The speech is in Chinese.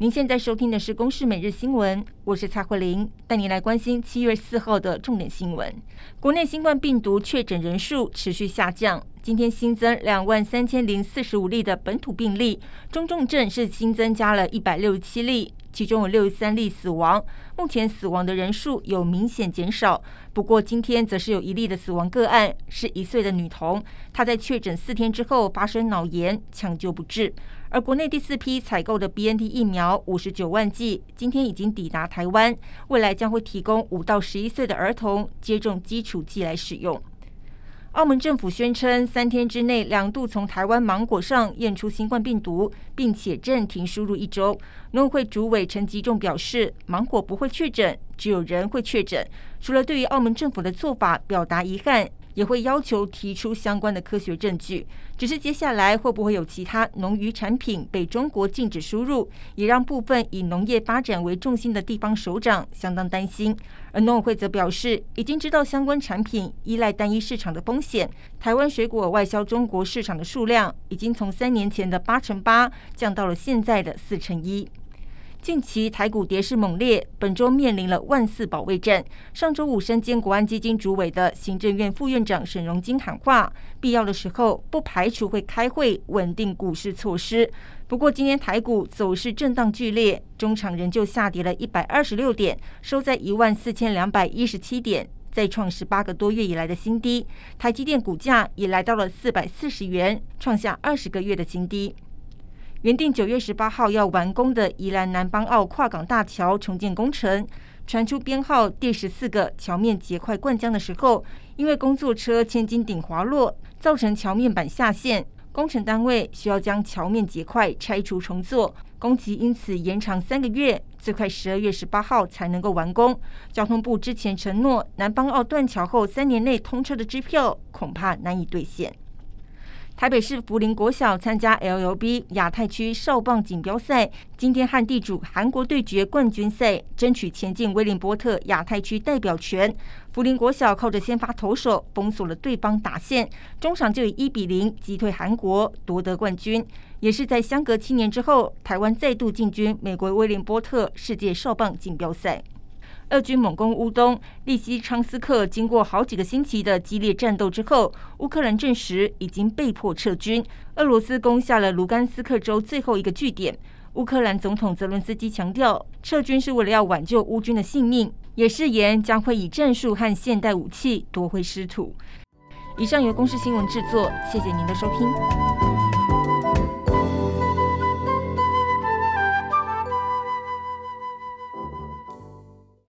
您现在收听的是《公视每日新闻》，我是蔡慧玲，带您来关心七月四号的重点新闻。国内新冠病毒确诊人数持续下降，今天新增两万三千零四十五例的本土病例，中重症是新增加了一百六十七例。其中有六十三例死亡，目前死亡的人数有明显减少。不过，今天则是有一例的死亡个案，是一岁的女童，她在确诊四天之后发生脑炎，抢救不治。而国内第四批采购的 BNT 疫苗五十九万剂，今天已经抵达台湾，未来将会提供五到十一岁的儿童接种基础剂来使用。澳门政府宣称，三天之内两度从台湾芒果上验出新冠病毒，并且暂停输入一周。农委会主委陈吉仲表示，芒果不会确诊，只有人会确诊。除了对于澳门政府的做法表达遗憾。也会要求提出相关的科学证据，只是接下来会不会有其他农渔产品被中国禁止输入，也让部分以农业发展为重心的地方首长相当担心。而农委会则表示，已经知道相关产品依赖单一市场的风险，台湾水果外销中国市场的数量已经从三年前的八成八降到了现在的四成一。近期台股跌势猛烈，本周面临了万四保卫战。上周五身兼国安基金主委的行政院副院长沈荣金喊话，必要的时候不排除会开会稳定股市措施。不过今天台股走势震荡剧烈，中场仍旧下跌了一百二十六点，收在一万四千两百一十七点，再创十八个多月以来的新低。台积电股价也来到了四百四十元，创下二十个月的新低。原定九月十八号要完工的宜兰南邦澳跨港大桥重建工程，传出编号第十四个桥面结块灌浆的时候，因为工作车千斤顶滑落，造成桥面板下陷，工程单位需要将桥面结块拆除重做，工期因此延长三个月，最快十二月十八号才能够完工。交通部之前承诺南邦澳断桥后三年内通车的支票，恐怕难以兑现。台北市福林国小参加 LLB 亚太区少棒锦标赛，今天和地主韩国对决冠军赛，争取前进威廉波特亚太区代表权。福林国小靠着先发投手封锁了对方打线，中场就以一比零击退韩国，夺得冠军。也是在相隔七年之后，台湾再度进军美国威廉波特世界少棒锦标赛。俄军猛攻乌东利西昌斯克，经过好几个星期的激烈战斗之后，乌克兰证实已经被迫撤军。俄罗斯攻下了卢甘斯克州最后一个据点。乌克兰总统泽伦斯基强调，撤军是为了要挽救乌军的性命，也誓言将会以战术和现代武器夺回失土。以上由公视新闻制作，谢谢您的收听。